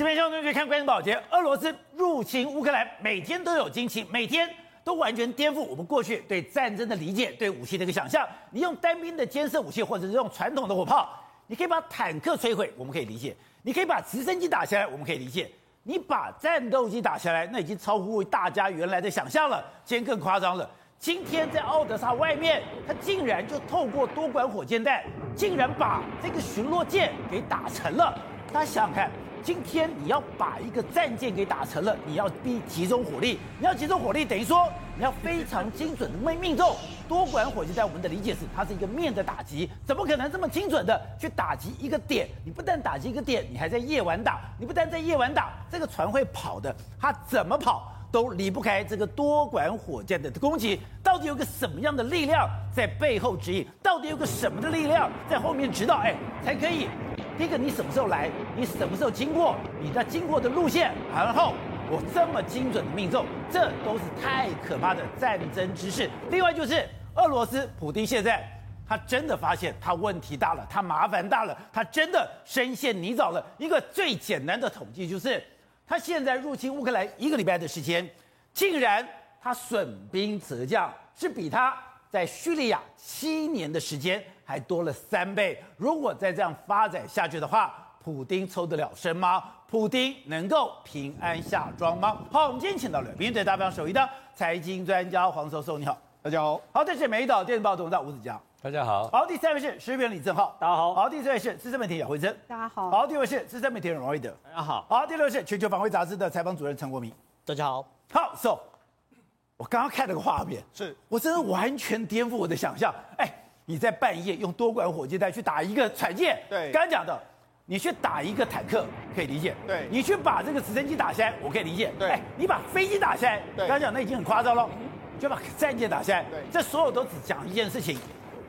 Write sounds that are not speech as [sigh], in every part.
这边兄弟看关键保洁，俄罗斯入侵乌克兰，每天都有惊奇，每天都完全颠覆我们过去对战争的理解，对武器的一个想象。你用单兵的尖射武器，或者是用传统的火炮，你可以把坦克摧毁，我们可以理解；你可以把直升机打下来，我们可以理解；你把战斗机打下来，那已经超乎大家原来的想象了。今天更夸张了，今天在奥德萨外面，他竟然就透过多管火箭弹，竟然把这个巡逻舰给打沉了。大家想想看。今天你要把一个战舰给打沉了，你要逼集中火力，你要集中火力，等于说你要非常精准的命命中。多管火箭在，我们的理解是它是一个面的打击，怎么可能这么精准的去打击一个点？你不但打击一个点，你还在夜晚打，你不但在夜晚打，这个船会跑的，它怎么跑都离不开这个多管火箭的攻击。到底有个什么样的力量在背后指引？到底有个什么的力量在后面指导？哎，才可以。第一个，你什么时候来？你什么时候经过？你的经过的路线，然后我这么精准的命中，这都是太可怕的战争知识。另外就是俄罗斯普丁现在他真的发现他问题大了，他麻烦大了，他真的深陷泥沼了。一个最简单的统计就是，他现在入侵乌克兰一个礼拜的时间，竟然他损兵折将，是比他在叙利亚七年的时间。还多了三倍。如果再这样发展下去的话，普丁抽得了身吗？普丁能够平安下庄吗？好，我们今天请到了名嘴大方手艺的财经专家黄寿寿，你好，大家好。好，这是美丽岛电视报董事长吴子嘉，大家好。好，第三位是时事评李正浩，大家好。好，第四位是资深媒体姚慧珍，大家好。好，第五位是资深媒体人王瑞德，大家好。好，第六位是全球防卫杂志的采访主任陈国民，大家好。好，So，我刚刚看了个画面，是我真的完全颠覆我的想象，哎。你在半夜用多管火箭弹去打一个船舰，对，刚刚讲的，你去打一个坦克可以理解，对，你去把这个直升机打下来，我可以理解，对，哎，你把飞机打下来，对，刚刚讲那已经很夸张了，就把战舰打下来，对，这所有都只讲一件事情，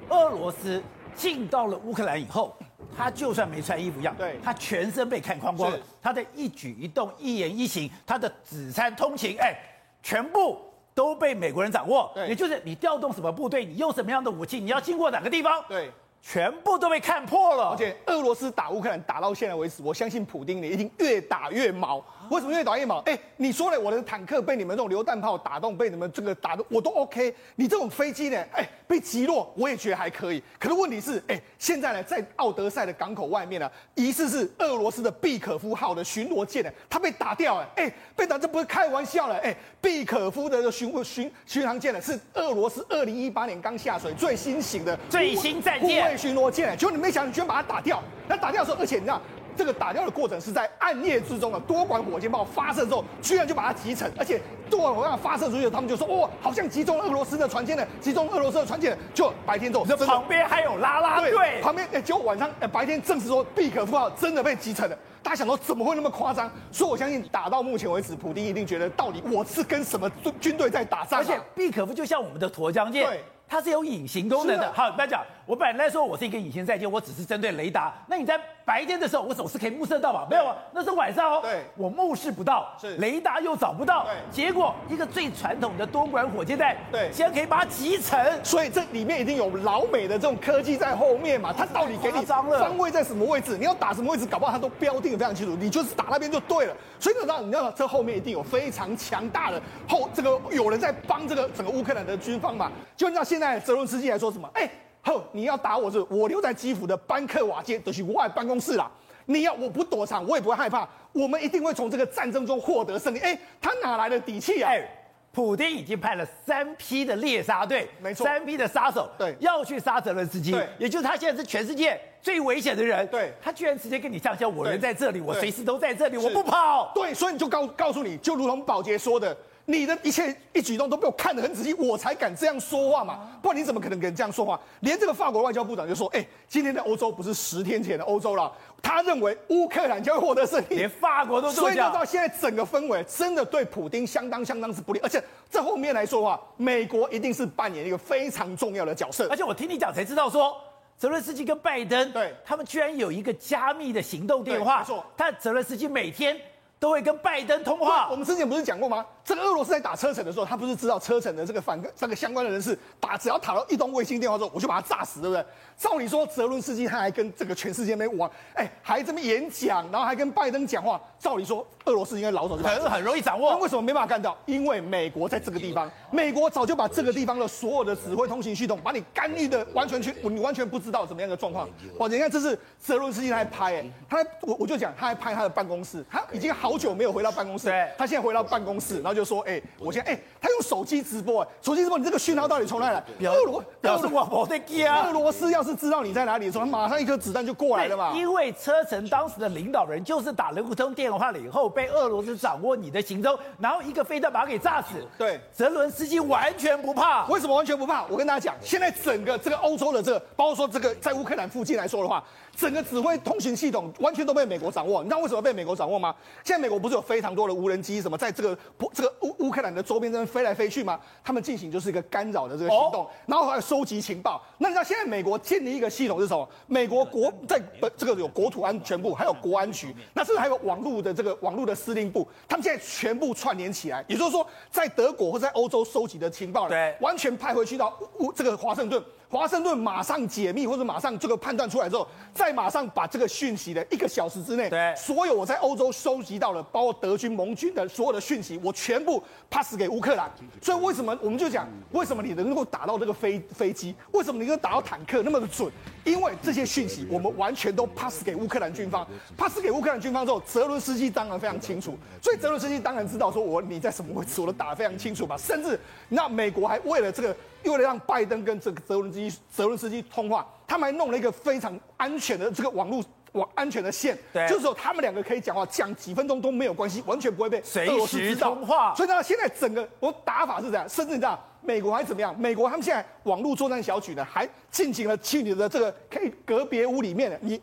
俄罗斯进到了乌克兰以后，他就算没穿衣服一样，对，他全身被看光光了，他的一举一动、一言一行，他的子餐通勤，哎，全部。都被美国人掌握，也就是你调动什么部队，你用什么样的武器，你要经过哪个地方，对，全部都被看破了。而且俄罗斯打乌克兰打到现在为止，我相信普京你一定越打越毛。为什么越打越毛？哎，你说了，我的坦克被你们这种榴弹炮打动，被你们这个打的我都 OK。你这种飞机呢？哎，被击落我也觉得还可以。可是问题是，哎，现在呢，在奥德赛的港口外面呢，疑似是俄罗斯的毕可夫号的巡逻舰呢，它被打掉了。哎，被打这不是开玩笑了。哎，毕可夫的巡巡巡航舰呢，是俄罗斯二零一八年刚下水最新型的最新战舰护卫巡逻舰。结果你没想，你居然把它打掉。那打掉的时候，而且你知道。这个打掉的过程是在暗夜之中啊多管火箭炮发射之后，居然就把它击沉，而且多管火箭炮发射出去，他们就说：“哦，好像击中了俄罗斯的船舰了，击中俄罗斯的船舰了。”就白天之后，旁边还有拉拉队，对，旁边哎，结果晚上哎，白天证实说毕可夫号真的被击沉了。大家想说怎么会那么夸张？所以我相信打到目前为止，普丁一定觉得到底我是跟什么军军队在打仗，啊？而且毕可夫就像我们的沱江舰，对，它是有隐形功能的。的好，大家讲，我本来说我是一个隐形战舰，我只是针对雷达。那你在白天的时候，我总是可以目视到吧？没有啊，那是晚上哦。对，我目视不到，是雷达又找不到。对，结果一个最传统的多管火箭弹，对，竟然可以把它集成。所以这里面一定有老美的这种科技在后面嘛？它到底给你方位在什么位置？你要打什么位置？搞不好它都标定的非常清楚。你就是打那边就对了。所以你知道，你知道这后面一定有非常强大的后这个有人在帮这个整个乌克兰的军方嘛？就按照现在泽伦斯基来说什么？哎。呵，你要打我是，我留在基辅的班克瓦街都是我的办公室啦。你要我不躲藏，我也不会害怕。我们一定会从这个战争中获得胜利。哎，他哪来的底气啊？哎，普丁已经派了三批的猎杀队，没错，三批的杀手，对，要去杀泽伦斯基。对，也就是他现在是全世界最危险的人。对，他居然直接跟你上校，我人在这里，我随时都在这里，我不跑。对，所以你就告告诉你，就如同保洁说的。你的一切一举动都被我看得很仔细，我才敢这样说话嘛，不然你怎么可能敢这样说话？连这个法国外交部长就说：“哎，今天的欧洲不是十天前的欧洲了。”他认为乌克兰将会获得胜利，连法国都这么讲。所以到现在整个氛围真的对普京相当相当是不利，而且这后面来说的话，美国一定是扮演一个非常重要的角色。而且我听你讲才知道说，泽伦斯基跟拜登，对，他们居然有一个加密的行动电话。没错，他泽伦斯基每天。都会跟拜登通话。我们之前不是讲过吗？这个俄罗斯在打车臣的时候，他不是知道车臣的这个反这个相关的人士打，只要打到一通卫星电话之后，我就把他炸死，对不对？照理说，泽伦斯基他还跟这个全世界没玩，哎，还这么演讲，然后还跟拜登讲话。照理说，俄罗斯应该老早就很很容易掌握。为什么没办法干掉？因为美国在这个地方，美国早就把这个地方的所有的指挥通信系统，把你干预的完全去，你完全不知道怎么样的状况。哇，你看这是泽伦斯基他还拍，哎，他我我就讲他还拍他的办公室，他已经好久没有回到办公室，他现在回到办公室，然后就说，哎，我现在哎，他用手机直播，哎，手机直播，你这个讯号到底从哪来？俄罗表示我我在家。俄罗斯要是知道你在哪里的时候，马上一颗子弹就过来了嘛。因为车臣当时的领导人就是打了一通电话了以后，被俄罗斯掌握你的行踪，然后一个飞弹把他给炸死。对，泽伦斯基完全不怕。为什么完全不怕？我跟大家讲，现在整个这个欧洲的这个，包括说这个在乌克兰附近来说的话。整个指挥通讯系统完全都被美国掌握，你知道为什么被美国掌握吗？现在美国不是有非常多的无人机什么在这个这个乌乌克兰的周边这边飞来飞去吗？他们进行就是一个干扰的这个行动，然后还有收集情报。那你知道现在美国建立一个系统是什么？美国国在这个有国土安全部，还有国安局，那甚至还有网络的这个网络的司令部，他们现在全部串联起来，也就是说，在德国或在欧洲收集的情报，对，完全派回去到乌这个华盛顿。华盛顿马上解密，或者马上这个判断出来之后，再马上把这个讯息的一个小时之内，对，所有我在欧洲收集到的，包括德军、盟军的所有的讯息，我全部 pass 给乌克兰。所以为什么我们就讲，为什么你能够打到这个飞飞机？为什么你能够打到坦克那么的准？因为这些讯息我们完全都 pass 给乌克兰军方，pass 给乌克兰军方之后，泽伦斯基当然非常清楚。所以泽伦斯基当然知道说，我你在什么位置，我都打得非常清楚吧。甚至那美国还为了这个。为了让拜登跟这个泽伦斯基、泽伦斯基通话，他们还弄了一个非常安全的这个网络网安全的线，对，就是说他们两个可以讲话，讲几分钟都没有关系，完全不会被俄罗斯知道。所以呢，现在整个我打法是这样，甚至你知道，美国还怎么样？美国他们现在网络作战小组呢，还进行了去你的这个可以隔别屋里面的你。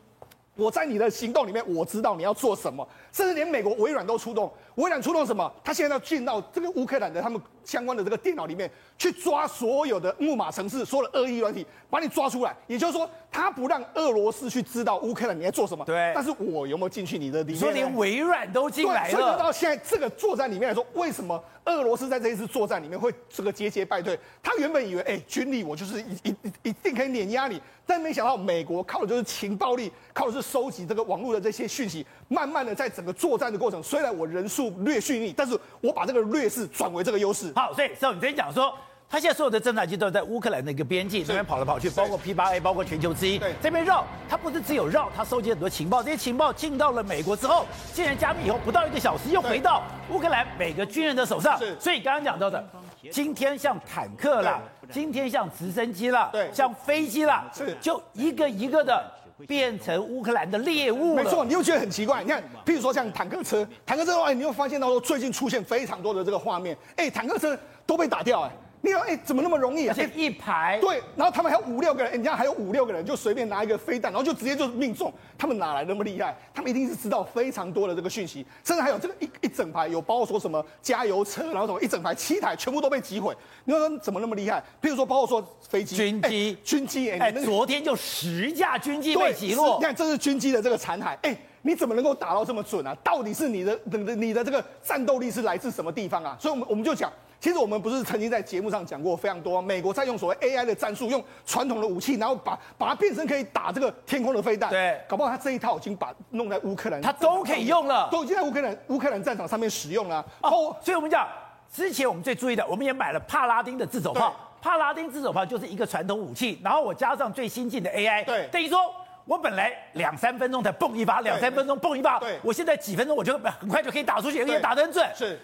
我在你的行动里面，我知道你要做什么，甚至连美国微软都出动。微软出动什么？他现在要进到这个乌克兰的他们相关的这个电脑里面，去抓所有的木马城市，所有的恶意软体，把你抓出来。也就是说，他不让俄罗斯去知道乌克兰你在做什么。对。但是我有没有进去你的里面？说连微软都进来了。所以到现在这个作战里面来说，为什么俄罗斯在这一次作战里面会这个节节败退？他原本以为，哎，军力我就是一一一定可以碾压你。但没想到，美国靠的就是情报力，靠的是收集这个网络的这些讯息，慢慢的在整个作战的过程，虽然我人数略逊你，但是我把这个劣势转为这个优势。好，所以所以你之前讲说，他现在所有的侦察机都在乌克兰那个边境这边跑来跑去，包括 P 八 A，包括全球之翼，这边绕，他不是只有绕，他收集很多情报，这些情报进到了美国之后，竟然加密以后不到一个小时又回到乌克兰每个军人的手上。所以刚刚讲到的，今天像坦克啦。今天像直升机啦，对，像飞机啦，是，就一个一个的变成乌克兰的猎物了。没错，你又觉得很奇怪。你看，譬如说像坦克车，坦克车的话，你又发现到说最近出现非常多的这个画面，哎，坦克车都被打掉，哎。你说，哎，怎么那么容易啊？而且一排，对，然后他们还有五六个人，人家还有五六个人，就随便拿一个飞弹，然后就直接就命中。他们哪来那么厉害？他们一定是知道非常多的这个讯息，甚至还有这个一一整排，有包括说什么加油车，然后什么一整排七台全部都被击毁。你说怎么那么厉害？譬如说，包括说飞机、军机、军机，哎，昨天就十架军机被击落。你看，这是军机的这个残骸，哎，你怎么能够打到这么准啊？到底是你的、你的、你的这个战斗力是来自什么地方啊？所以，我们我们就讲。其实我们不是曾经在节目上讲过非常多，美国在用所谓 AI 的战术，用传统的武器，然后把把它变成可以打这个天空的飞弹。对，搞不好他这一套已经把弄在乌克兰，他都可以用了，都已经在乌克兰乌克兰战场上面使用了。哦，所以我们讲之前我们最注意的，我们也买了帕拉丁的自走炮，帕拉丁自走炮就是一个传统武器，然后我加上最新进的 AI，对，等于说我本来两三分钟才蹦一发，两三分钟蹦一发，对，我现在几分钟我就很快就可以打出去，而且打得很准。是，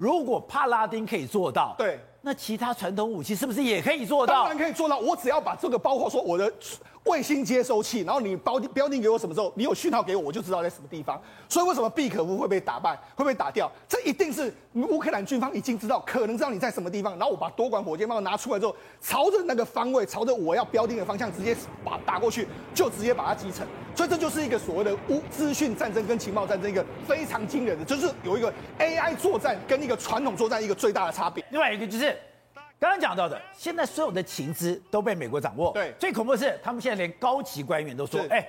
如果帕拉丁可以做到，对。那其他传统武器是不是也可以做到？当然可以做到。我只要把这个包括说我的卫星接收器，然后你标标定给我什么时候，你有讯号给我，我就知道在什么地方。所以为什么毕可夫会被打败，会被打掉？这一定是乌克兰军方已经知道，可能知道你在什么地方，然后我把多管火箭炮拿出来之后，朝着那个方位，朝着我要标定的方向，直接把打过去，就直接把它击沉。所以这就是一个所谓的乌资讯战争跟情报战争一个非常惊人的，就是有一个 AI 作战跟一个传统作战一个最大的差别。另外一个就是。刚刚讲到的，现在所有的情资都被美国掌握。对，最恐怖的是，他们现在连高级官员都说：“哎，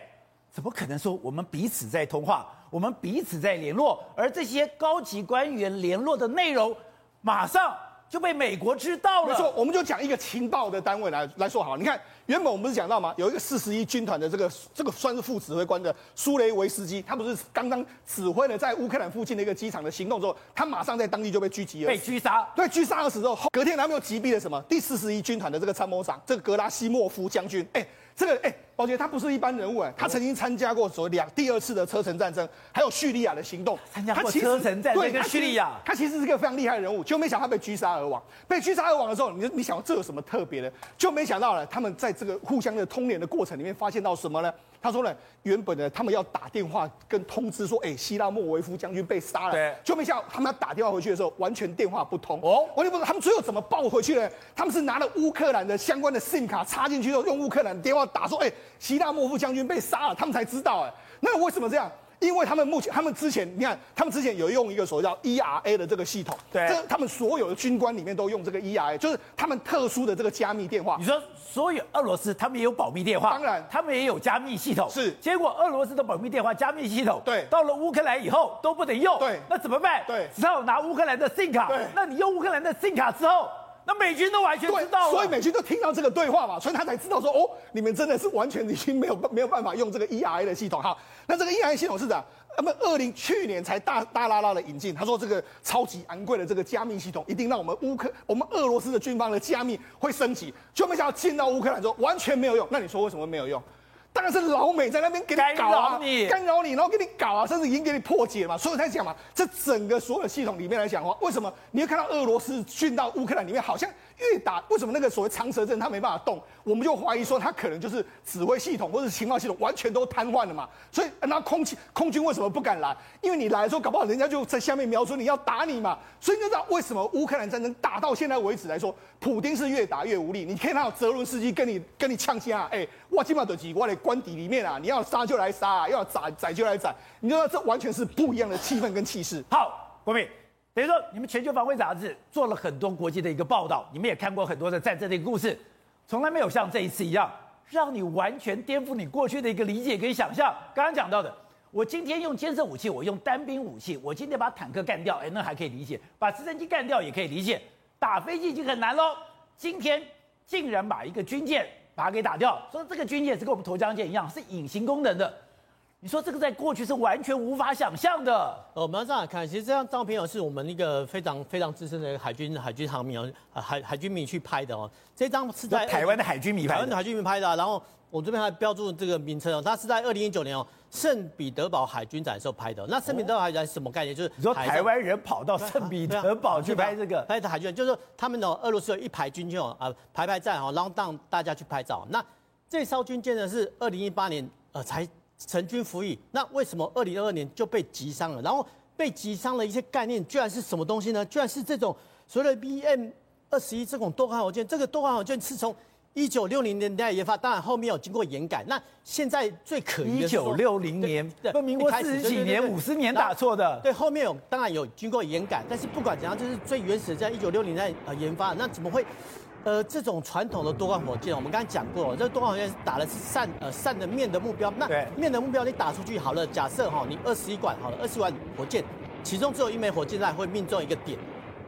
怎么可能说我们彼此在通话，我们彼此在联络，而这些高级官员联络的内容，马上就被美国知道了。没错，我们就讲一个情报的单位来来说好。你看，原本我们不是讲到吗？有一个四十一军团的这个这个算是副指挥官的苏雷维斯基，他不是刚刚指挥了在乌克兰附近的一个机场的行动之后，他马上在当地就被狙击了，被狙杀。对，狙杀而死之后，隔天他们又击毙了什么？第四十一军团的这个参谋长，这个格拉西莫夫将军。哎。这个哎，宝杰他不是一般人物哎，他曾经参加过所谓两第二次的车臣战争，还有叙利亚的行动。参加过车臣战争跟叙利亚，他其实是个非常厉害的人物，就没想到他被狙杀而亡。被狙杀而亡的时候，你你想这有什么特别的？就没想到了，他们在这个互相的通联的过程里面，发现到什么呢？他说呢，原本呢，他们要打电话跟通知说，哎，希拉莫维夫将军被杀了。对，就没想到他们要打电话回去的时候，完全电话不通。哦，完全不知道他们最后怎么报回去呢？他们是拿了乌克兰的相关的 SIM 卡插进去之后，用乌克兰的电话打说，哎，希拉莫夫将军被杀了，他们才知道。哎，那为什么这样？因为他们目前，他们之前，你看，他们之前有用一个所谓叫 ERA 的这个系统，对，这他们所有的军官里面都用这个 ERA，就是他们特殊的这个加密电话。你说，所有俄罗斯他们也有保密电话，当然，他们也有加密系统。是，结果俄罗斯的保密电话、加密系统，对，到了乌克兰以后都不能用。对，那怎么办？对，只好拿乌克兰的 SIM 卡。对，那你用乌克兰的 SIM 卡之后。那美军都完全知道，所以美军都听到这个对话嘛，所以他才知道说，哦，你们真的是完全已经没有 [laughs] 没有办法用这个 ERA 的系统哈。那这个 ERA 系统是的，那么二零去年才大大拉拉的引进，他说这个超级昂贵的这个加密系统，一定让我们乌克我们俄罗斯的军方的加密会升级，就没想到进到乌克兰之后完全没有用。那你说为什么没有用？当然是老美在那边给你搞啊，干扰你，干扰你，然后给你搞啊，甚至已经给你破解嘛。所以我在讲嘛，这整个所有的系统里面来讲的话，为什么你会看到俄罗斯进到乌克兰里面好像？越打为什么那个所谓长蛇阵他没办法动？我们就怀疑说他可能就是指挥系统或者情报系统完全都瘫痪了嘛。所以那空气空军为什么不敢来？因为你来的时候搞不好人家就在下面瞄准你要打你嘛。所以你就知道为什么乌克兰战争打到现在为止来说，普丁是越打越无力。你可以看到泽伦斯基跟你跟你呛声啊，哎，我今晚得几我的官邸里面啊，你要杀就来杀，要宰宰就来宰。你知道这完全是不一样的气氛跟气势。好，国铭。等于说，你们全球防卫杂志做了很多国际的一个报道，你们也看过很多的战争的一个故事，从来没有像这一次一样，让你完全颠覆你过去的一个理解跟想象。刚刚讲到的，我今天用监视武器，我用单兵武器，我今天把坦克干掉，哎，那还可以理解；把直升机干掉也可以理解，打飞机已经很难喽。今天竟然把一个军舰把它给打掉，说这个军舰是跟我们投江舰一样，是隐形功能的。你说这个在过去是完全无法想象的。呃，我们要这样看，其实这张照片哦，是我们一个非常非常资深的海军海军航迷哦，海海军迷去拍的哦。这张是在台湾的海军迷拍的，台湾的海军迷拍的。然后我这边还标注这个名称哦，它是在二零一九年哦，圣彼得堡海军展的时候拍的。那圣彼得堡海军是什么概念？就是你说台湾人跑到圣彼得堡去拍 [laughs] 这个，拍的海军，就是他们的俄罗斯有一排军舰哦，啊排排站哦，然后让大家去拍照。那这艘军舰呢是二零一八年呃才。成军服役，那为什么二零二二年就被击伤了？然后被击伤了一些概念，居然是什么东西呢？居然是这种所谓的 BM 二十一这种多管火箭。这个多管火箭是从一九六零年代研发，当然后面有经过延改。那现在最可疑的是一九六零年，对，民国四十几年、五十年打错的。对，后面有当然有经过延改，但是不管怎样，就是最原始在一九六零年代呃研发，那怎么会？呃，这种传统的多管火箭，我们刚才讲过，这多管火箭打的是扇呃扇的面的目标。那面的目标你打出去好了，假设哈，你二十一管好了，二十管火箭，其中只有一枚火箭弹会命中一个点。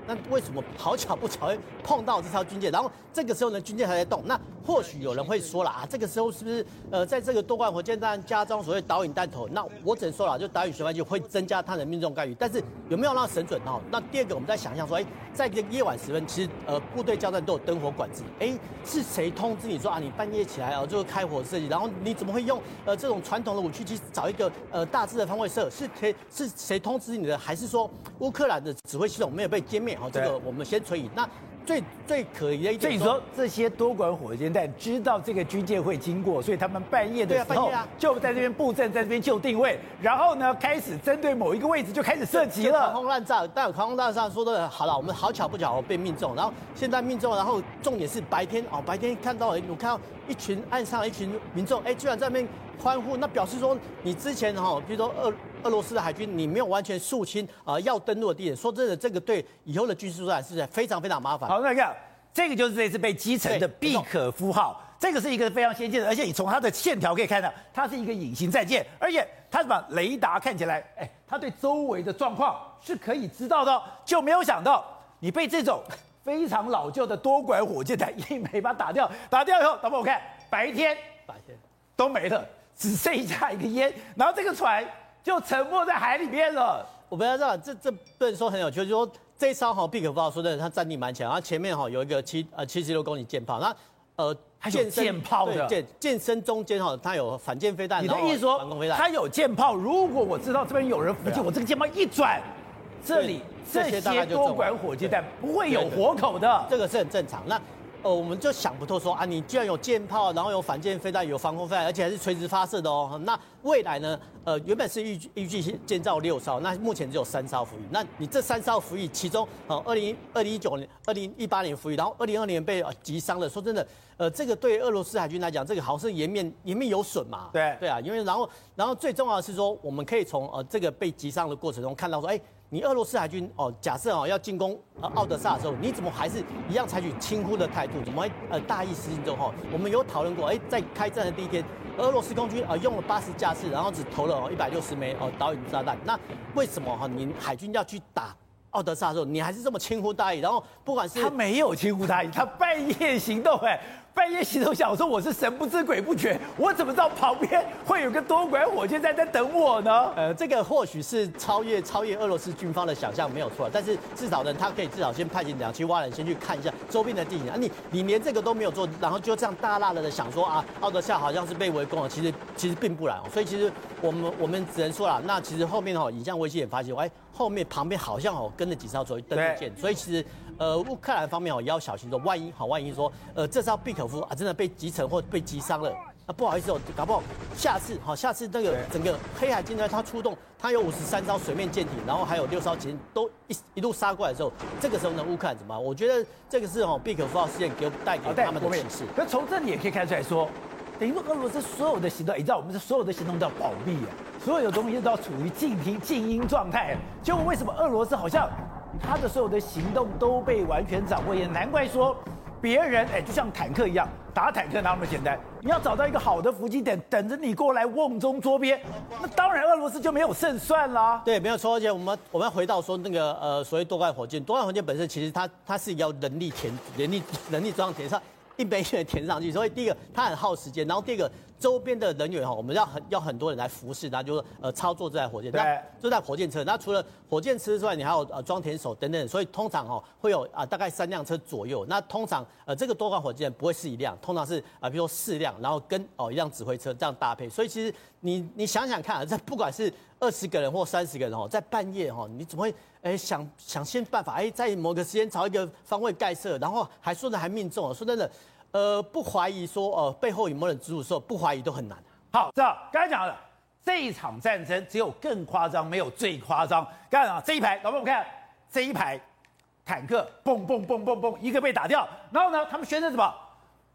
那为什么好巧不巧碰到这艘军舰？然后这个时候呢，军舰还在动。那或许有人会说了啊，这个时候是不是呃，在这个多管火箭弹加装所谓导引弹头？那我只能说了，就导引旋转就会增加它的命中概率。但是有没有让神准哦？那第二个，我们在想象说，哎，在这个夜晚时分，其实呃部队交战都有灯火管制。哎，是谁通知你说啊？你半夜起来啊，就开火设计？然后你怎么会用呃这种传统的武器去找一个呃大致的方位设？是谁是谁通知你的？还是说乌克兰的指挥系统没有被歼灭？好，这个我们先存疑。那最最可疑的一点，所以说这些多管火箭弹知道这个军舰会经过，所以他们半夜的时候就在这边布阵，在这边就定位，然后呢开始针对某一个位置就开始射击了。狂轰滥炸，但有狂轰滥炸说的好了，我们好巧不巧被命中，然后现在命中，然后重点是白天哦，白天看到我看到一群岸上一群民众，哎，居然在那边欢呼，那表示说你之前哈，比如说二。俄罗斯的海军，你没有完全肃清啊，要登陆的地点。说真的，这个对以后的军事作战是非常非常麻烦。好，那个这个就是这次被击沉的毕可夫号。这个是一个非常先进的，而且你从它的线条可以看到，它是一个隐形战舰，而且它什么雷达看起来，哎，它对周围的状况是可以知道的，就没有想到你被这种非常老旧的多管火箭弹一枚把它打掉，打掉以后，导播我看白天白天都没了，只剩下一个烟，然后这个船就沉没在海里面了。我不要知道，这这不能说很有趣，就是说这一艘哈必可夫号说的，它战力蛮强，然后前面哈有一个七呃七十六公里舰炮，那。呃，还有舰炮的舰舰身中间哈，它有反舰飞弹。你的意思说，它有舰炮？如果我知道这边有人伏击，啊、我这个舰炮一转，这里这些多管火箭弹不会有活口的，这个是很正常。那。呃，我们就想不透说啊，你既然有舰炮，然后有反舰飞弹，有防空飞弹，而且还是垂直发射的哦。那未来呢？呃，原本是预预计建造六艘，那目前只有三艘服役。那你这三艘服役，其中呃，二零二零一九年、二零一八年服役，然后二零二零年被击伤了。说真的，呃，这个对俄罗斯海军来讲，这个好像是颜面颜面有损嘛。对对啊，因为然后然后最重要的是说，我们可以从呃这个被击伤的过程中看到说，哎。你俄罗斯海军哦，假设哦要进攻呃奥德萨的时候，你怎么还是一样采取轻忽的态度？怎么呃大意失荆州？哈？我们有讨论过，哎，在开战的第一天，俄罗斯空军啊用了八十架次，然后只投了哦一百六十枚哦导引炸弹。那为什么哈？你海军要去打奥德萨的时候，你还是这么轻忽大意？然后不管是他没有轻忽大意，他半夜行动哎。半夜洗头想说我是神不知鬼不觉，我怎么知道旁边会有个多管火箭在在等我呢？呃，这个或许是超越超越俄罗斯军方的想象没有错，但是至少呢，他可以至少先派遣两栖蛙人先去看一下周边的地形啊。你你连这个都没有做，然后就这样大剌剌的想说啊，奥德夏好像是被围攻了，其实其实并不然哦。所以其实我们我们只能说了，那其实后面哦，影像卫星也发现，哎，后面旁边好像哦跟着几艘所谓登陆舰，所以其实。呃，乌克兰方面哦也要小心说，万一好，万一说，呃，这艘必可夫啊真的被击沉或被击伤了，那不好意思哦，搞不好下次好，下次那个整个黑海舰队他出动，他有五十三艘水面舰艇，然后还有六艘舰都一一路杀过来的时候，这个时候呢，乌克兰怎么办？我觉得这个是哦毕可夫号事件给带给他们的启示。可是从这里也可以看出来说，等于说俄罗斯所有的行动，你知道我们这所有的行动都要保密啊，所有的东西都要处于静听静音状态。结果为什么俄罗斯好像？他的所有的行动都被完全掌握，也难怪说别人哎，就像坦克一样，打坦克哪那么简单？你要找到一个好的伏击点，等着你过来瓮中捉鳖，那当然俄罗斯就没有胜算啦。对，没有错。而且我们我们要回到说那个呃，所谓多管火箭，多管火箭本身其实它它是要人力填人力人力装填上。一杯一枚填上去，所以第一个它很耗时间，然后第二个周边的人员哈，我们要很要很多人来服侍，那就是呃操作这台火箭，对，这台火箭车。那除了火箭车之外，你还有呃装填手等等，所以通常哈会有啊大概三辆车左右。那通常呃这个多管火箭不会是一辆，通常是啊比如说四辆，然后跟哦一辆指挥车这样搭配。所以其实你你想想看啊，这不管是二十个人或三十个人哦，在半夜哈，你怎么会哎想想尽办法哎在某个时间找一个方位盖射，然后还说的还命中，说真的。呃，不怀疑说，呃，背后有没有人支持，不怀疑都很难。好，这样刚才讲了，这一场战争只有更夸张，没有最夸张。刚才讲这一排，老板，我们看这一排坦克，嘣嘣嘣嘣嘣，一个被打掉。然后呢，他们宣称什么？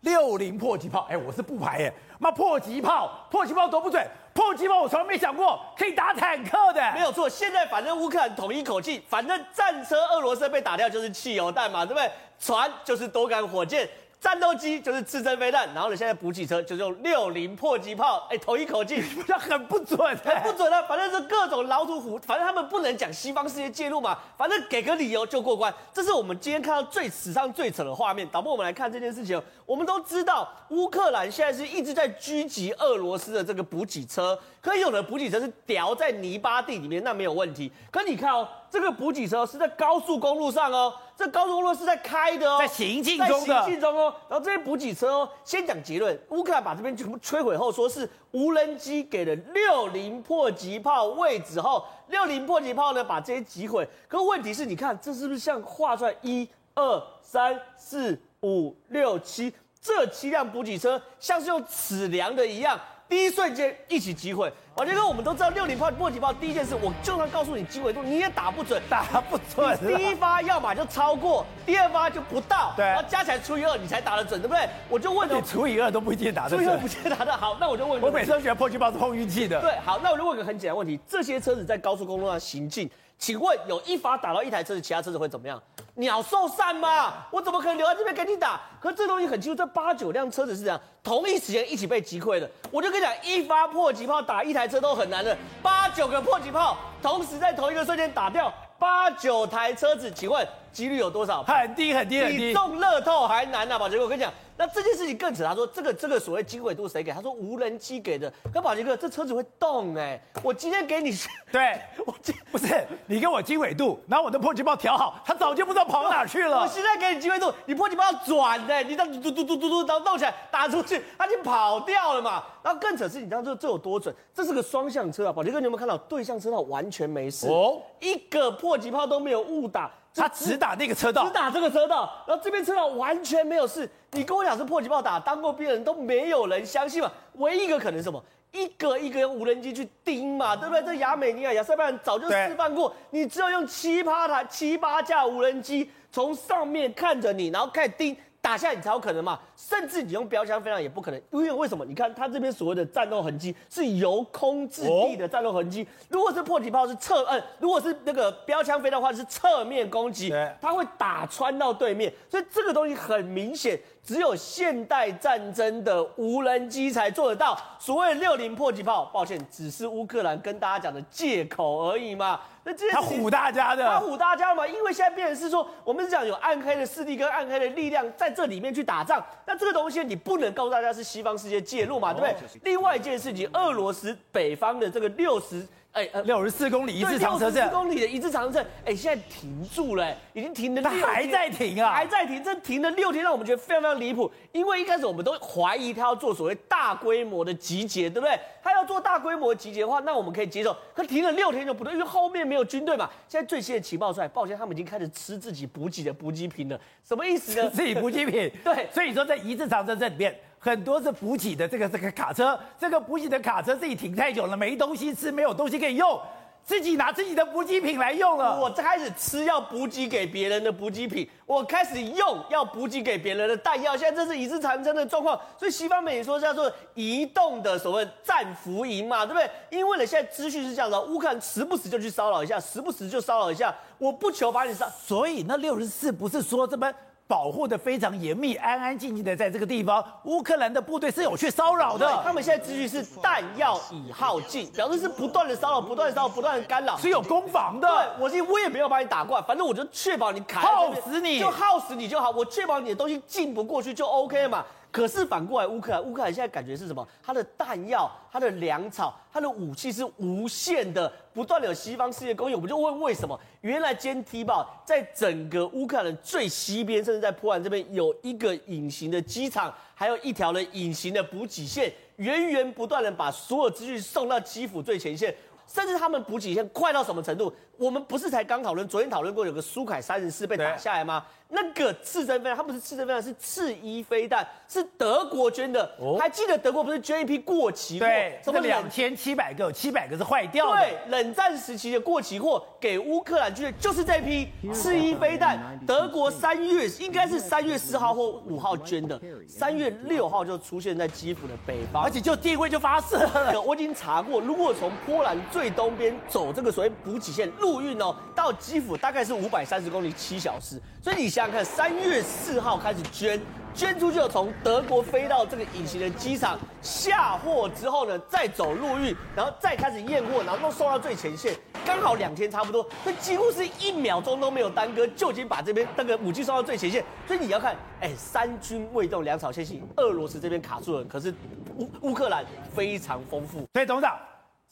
六零迫击炮。哎，我是不排耶。妈，迫击炮，迫击炮多不准。迫击炮我从来没想过可以打坦克的。没有错，现在反正乌克兰统一口气，反正战车俄罗斯被打掉就是汽油弹嘛，对不对？船就是多杆火箭。战斗机就是刺针飞弹，然后呢，现在补给车就是用六零迫击炮，哎，投一口径，[laughs] 那很不准，很不准的。反正是各种老土虎，反正他们不能讲西方世界介入嘛，反正给个理由就过关。这是我们今天看到最史上最扯的画面。导播，我们来看这件事情。我们都知道，乌克兰现在是一直在狙击俄罗斯的这个补给车，可有的补给车是掉在泥巴地里面，那没有问题。可你看哦，这个补给车是在高速公路上哦。这高速公路是在开的哦，在行进中的，在行进中哦。然后这些补给车哦，先讲结论，乌克兰把这边全部摧毁后，说是无人机给了六零迫击炮位置后，六零迫击炮呢把这些击毁。可问题是，你看这是不是像画出来一二三四五六七这七辆补给车，像是用尺量的一样？第一瞬间一起击毁，王杰哥，我们都知道六零炮迫击炮第一件事，我就算告诉你机会度，你也打不准，打不准。第一发要么就超过，第二发就不到，对，然后加起来除以二，你才打得准，对不对？我就问你，除以二都不一定打得准，除以二不一定打得好，[laughs] 那我就问你，我每次都觉得迫击炮是碰运气的。对，好，那我就问个很简单问题，这些车子在高速公路上行进。请问有一发打到一台车子，其他车子会怎么样？鸟兽散吗？我怎么可能留在这边跟你打？可是这东西很清楚，这八九辆车子是怎样，同一时间一起被击溃的。我就跟你讲，一发迫击炮打一台车都很难的，八九个迫击炮同时在同一个瞬间打掉八九台车子，请问几率有多少？很低很低很低，比中乐透还难啊！宝杰哥，我跟你讲。那这件事情更扯，他说这个这个所谓经纬度谁给？他说无人机给的。可宝杰哥，这车子会动哎、欸！我今天给你，对 [laughs] 我今不是你给我经纬度，然后我的迫击炮调好，他早就不知道跑哪去了。我现在给你经纬度，你迫击炮要转的、欸，你这样嘟嘟嘟嘟嘟，然后动起来打出去，他就跑掉了嘛。然后更扯是，你知道这这有多准？这是个双向车啊！宝杰哥，你有没有看到对向车道完全没事哦，一个迫击炮都没有误打。他只打那个车道，只打这个车道，然后这边车道完全没有事。你跟我讲是迫击炮打，当过兵的人都没有人相信嘛。唯一一个可能是什么？一个一个用无人机去盯嘛，对不对？这亚美尼亚、亚塞拜然早就示范过，你只有用七八台、七八架无人机从上面看着你，然后开始盯。打下你才有可能嘛，甚至你用标枪飞弹也不可能，因为为什么？你看它这边所谓的战斗痕迹是由空至地的战斗痕迹，如果是迫击炮是侧，嗯，如果是那个标枪飞弹的话是侧面攻击，它会打穿到对面，所以这个东西很明显。只有现代战争的无人机才做得到。所谓六零迫击炮，抱歉，只是乌克兰跟大家讲的借口而已嘛。那这他唬大家的，他唬大家嘛。因为现在变成是说，我们是讲有暗黑的势力跟暗黑的力量在这里面去打仗。那这个东西你不能告诉大家是西方世界介入嘛，对不对？另外一件事情，俄罗斯北方的这个六十。哎，六十四公里一次长蛇阵，四公里的一次长蛇阵，哎，现在停住了，已经停了六天，他还在停啊，还在停，这停了六天，让我们觉得非常非常离谱。因为一开始我们都怀疑他要做所谓大规模的集结，对不对？他要做大规模集结的话，那我们可以接受。可停了六天就不对，因为后面没有军队嘛。现在最新的情报出来，抱歉，他们已经开始吃自己补给的补给品了，什么意思呢？自己补给品，[laughs] 对，所以说在一次长蛇阵里面。很多是补给的这个这个卡车，这个补给的卡车自己停太久了，没东西吃，没有东西可以用，自己拿自己的补给品来用了。我开始吃要补给给别人的补给品，我开始用要补给给别人的弹药。现在这是一字长针的状况，所以西方媒体说叫做移动的所谓战俘营嘛，对不对？因为呢，现在资讯是这样的，乌克兰时不时就去骚扰一下，时不时就骚扰一下，我不求把你杀，所以那六十四不是说这么。保护的非常严密，安安静静的在这个地方。乌克兰的部队是有去骚扰的，他们现在秩序是弹药已耗尽，表示是不断的骚扰，不断的骚扰，不断的干扰，是有攻防的。对，我是我也没有把你打过来，反正我就确保你卡耗死你，就耗死你就好，我确保你的东西进不过去就 OK 了嘛。可是反过来，乌克兰，乌克兰现在感觉是什么？它的弹药、它的粮草、它的武器是无限的，不断的有西方世界供应。我们就问为什么？原来今天踢爆，在整个乌克兰的最西边，甚至在波兰这边有一个隐形的机场，还有一条的隐形的补给线，源源不断的把所有资讯送到基辅最前线。甚至他们补给线快到什么程度？我们不是才刚讨论，昨天讨论过有个苏凯三十四被打下来吗？那个刺针飞弹，它不是刺针飞弹，是刺衣飞弹，是德国捐的。哦、还记得德国不是捐一批过期货？对，什么两千七百个，七百个是坏掉的。对，冷战时期的过期货给乌克兰军的，就是这批刺衣飞弹。德国三月应该是三月四号或五号捐的，三月六号就出现在基辅的北方，而且就地位就发射了。[laughs] 我已经查过，如果从波兰最东边走这个所谓补给线陆运哦，到基辅大概是五百三十公里，七小时。所以你。想想看，三月四号开始捐，捐出去后从德国飞到这个隐形的机场下货之后呢，再走陆运，然后再开始验货，然后都送到最前线，刚好两天差不多，那几乎是一秒钟都没有耽搁，就已经把这边那个武器送到最前线。所以你要看，哎，三军未动，粮草先行，俄罗斯这边卡住了，可是乌乌克兰非常丰富。所以董事长，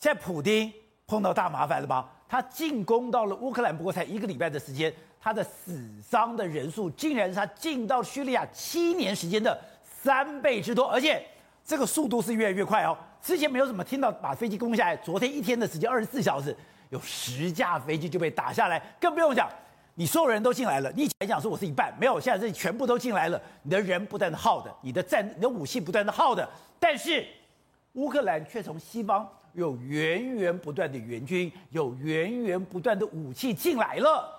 现在普丁碰到大麻烦了吧？他进攻到了乌克兰，不过才一个礼拜的时间。他的死伤的人数竟然是他进到叙利亚七年时间的三倍之多，而且这个速度是越来越快哦。之前没有怎么听到把飞机攻下来，昨天一天的时间二十四小时，有十架飞机就被打下来，更不用讲，你所有人都进来了，你以前讲说我是一半，没有，现在是全部都进来了，你的人不断的耗的，你的战、你的武器不断的耗的，但是乌克兰却从西方有源源不断的援军，有源源不断的武器进来了。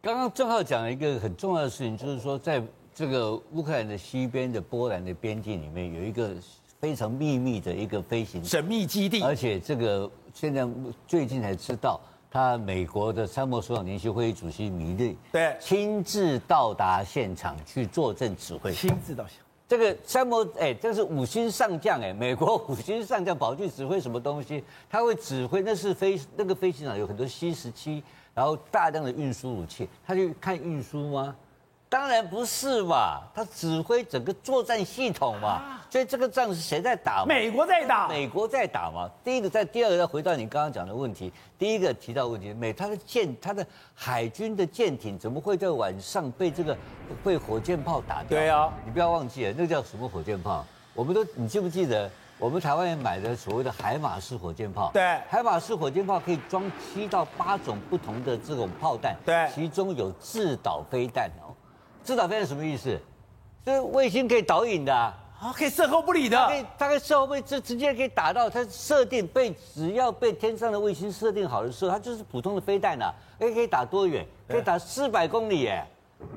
刚刚正好讲了一个很重要的事情，就是说，在这个乌克兰的西边的波兰的边境里面，有一个非常秘密的一个飞行神秘基地，而且这个现在最近才知道，他美国的参谋首长联席会议主席米利对亲自到达现场去坐镇指挥，亲自到现场。这个参谋哎，这是五星上将哎，美国五星上将跑去指挥什么东西？他会指挥，那是飞那个飞机场有很多 C 十七，然后大量的运输武器，他去看运输吗？当然不是嘛，他指挥整个作战系统嘛，所以这个仗是谁在打？美国在打，美国在打嘛。第一个在，第二个再回到你刚刚讲的问题，第一个提到问题，美他的舰，他的海军的舰艇怎么会在晚上被这个被火箭炮打掉？对啊，你不要忘记了，那个叫什么火箭炮？我们都你记不记得？我们台湾也买的所谓的海马式火箭炮，对，海马式火箭炮可以装七到八种不同的这种炮弹，对，其中有制导飞弹哦。制导飞弹什么意思？就是卫星可以导引的啊，可以射后不理的，可以大概射后不理，直直接可以打到它设定被只要被天上的卫星设定好的时候，它就是普通的飞弹啊，可以可以打多远？可以打四百公里耶，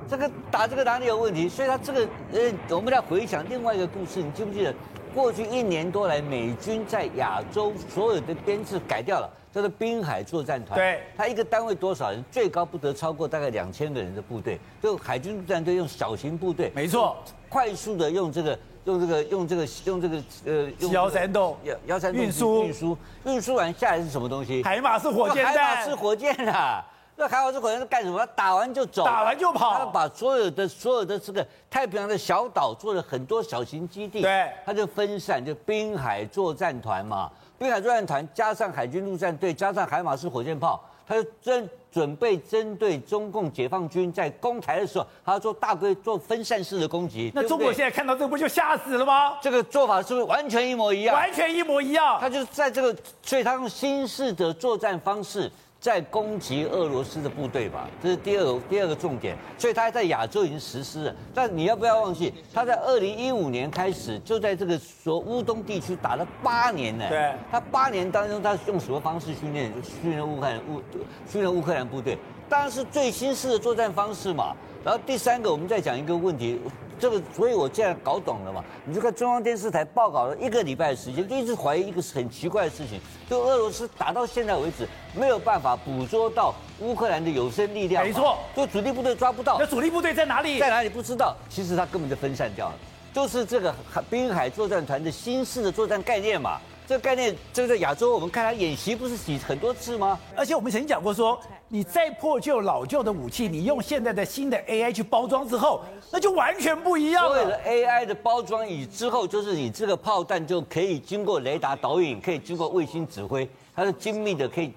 这个打这个哪里有问题？所以它这个呃，我们来回想另外一个故事，你记不记得过去一年多来美军在亚洲所有的编制改掉了？叫做滨海作战团，对，他一个单位多少人？最高不得超过大概两千个人的部队，就海军陆战队用小型部队，没错，快速的用这个用这个用这个用这个呃，幺三洞。幺幺三洞运输。运输。运输完下来是什么东西？海马是火箭弹，海马式火箭啊！那海马这火箭是干什么？他打完就走，打完就跑，他把所有的所有的这个太平洋的小岛做了很多小型基地，对，他就分散，就滨海作战团嘛。滨海作战团加上海军陆战队加上海马式火箭炮，他就针准备针对中共解放军在攻台的时候，他要做大规做分散式的攻击。那中国现在看到这个不就吓死了吗？这个做法是不是完全一模一样？完全一模一样。他就是在这个，所以他用新式的作战方式。在攻击俄罗斯的部队吧，这是第二个第二个重点，所以他在亚洲已经实施了。但你要不要忘记，他在二零一五年开始就在这个说乌东地区打了八年呢。对，他八年当中，他用什么方式训练？训练乌克兰乌训练乌克兰部队，当然是最新式的作战方式嘛。然后第三个，我们再讲一个问题。这个，所以我现在搞懂了嘛？你就看中央电视台报告了一个礼拜的时间，就一直怀疑一个很奇怪的事情，就俄罗斯打到现在为止没有办法捕捉到乌克兰的有生力量。没错，就主力部队抓不到。那主力部队在哪里？在哪里不知道。其实他根本就分散掉了，就是这个滨海作战团的新式的作战概念嘛。这个概念，这个在亚洲，我们看他演习不是洗很多次吗？而且我们曾经讲过说，你再破旧老旧的武器，你用现在的新的 AI 去包装之后，那就完全不一样了。所有的 AI 的包装以之后，就是你这个炮弹就可以经过雷达导引，可以经过卫星指挥，它是精密的，可以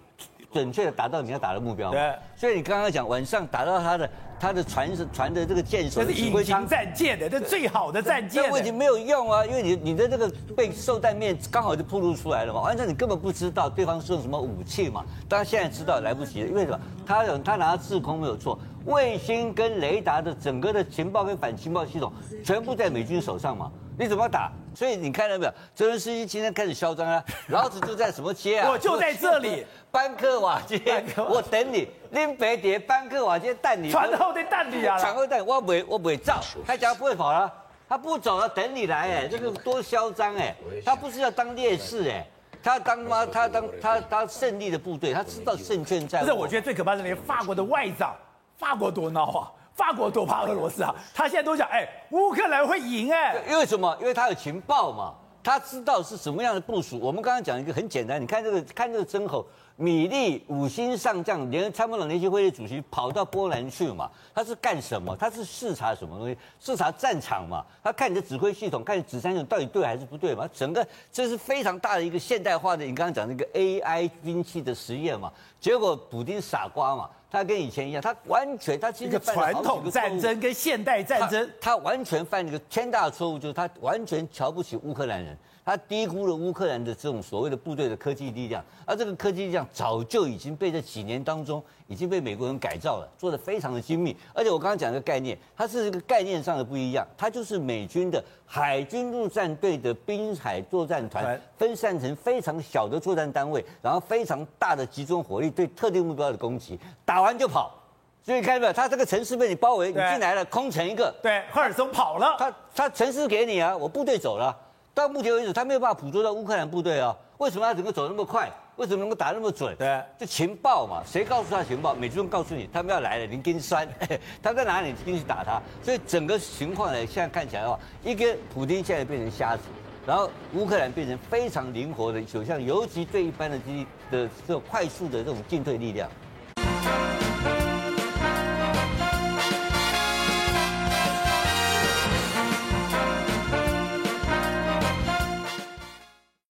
准确的达到你要打的目标。对。所以你刚刚讲晚上打到它的。他的船是船的这个舰首，这是隐形战舰的，这最好的战舰。这问题没有用啊，因为你你的这个被受弹面刚好就暴露出来了嘛，完全你根本不知道对方是用什么武器嘛。当然现在知道来不及了，因为什么？他有他拿制空没有错，卫星跟雷达的整个的情报跟反情报系统全部在美军手上嘛。你怎么打？所以你看到没有？泽连斯基今天开始嚣张啊！[laughs] 老子就在什么街啊？我就在这里，班克瓦街，我等你。林北碟班克瓦街等你。船后的蛋你啊！船后蛋我不会，我不会走，他讲不会跑了，他不走了，等你来哎，这个多嚣张哎！他不是要当烈士哎，他当吗？他当他他胜利的部队，他知道胜券在握。不是，我觉得最可怕的连法国的外长，法国多孬啊！法国多怕俄罗斯啊！他现在都讲，哎，乌克兰会赢哎，因为什么？因为他有情报嘛，他知道是什么样的部署。我们刚刚讲一个很简单，你看这个，看这个针口。米利五星上将连参谋长联席会议主席跑到波兰去嘛？他是干什么？他是视察什么东西？视察战场嘛？他看你的指挥系统，看你指挥系统到底对还是不对嘛？整个这是非常大的一个现代化的，你刚刚讲那个 AI 兵器的实验嘛？结果普丁傻瓜嘛？他跟以前一样，他完全他其实传统战争跟现代战争，他，他完全犯了一个天大的错误，就是他完全瞧不起乌克兰人。他低估了乌克兰的这种所谓的部队的科技力量，而这个科技力量早就已经被这几年当中已经被美国人改造了，做得非常的精密。而且我刚刚讲的概念，它是一个概念上的不一样，它就是美军的海军陆战队的滨海作战团分散成非常小的作战单位，然后非常大的集中火力对特定目标的攻击，打完就跑。所以看到没有，他这个城市被你包围，你进来了，空城一个。对，赫尔松跑了，他他城市给你啊，我部队走了。到目前为止，他没有办法捕捉到乌克兰部队啊？为什么他整个走那么快？为什么能够打那么准？对，就情报嘛，谁告诉他情报？美军告诉你，他们要来了，你跟酸，[laughs] 他在哪里，你进去打他。所以整个情况呢，现在看起来的话，一个普丁现在变成瞎子，然后乌克兰变成非常灵活的，就像尤其对一般的机的这种快速的这种进退力量。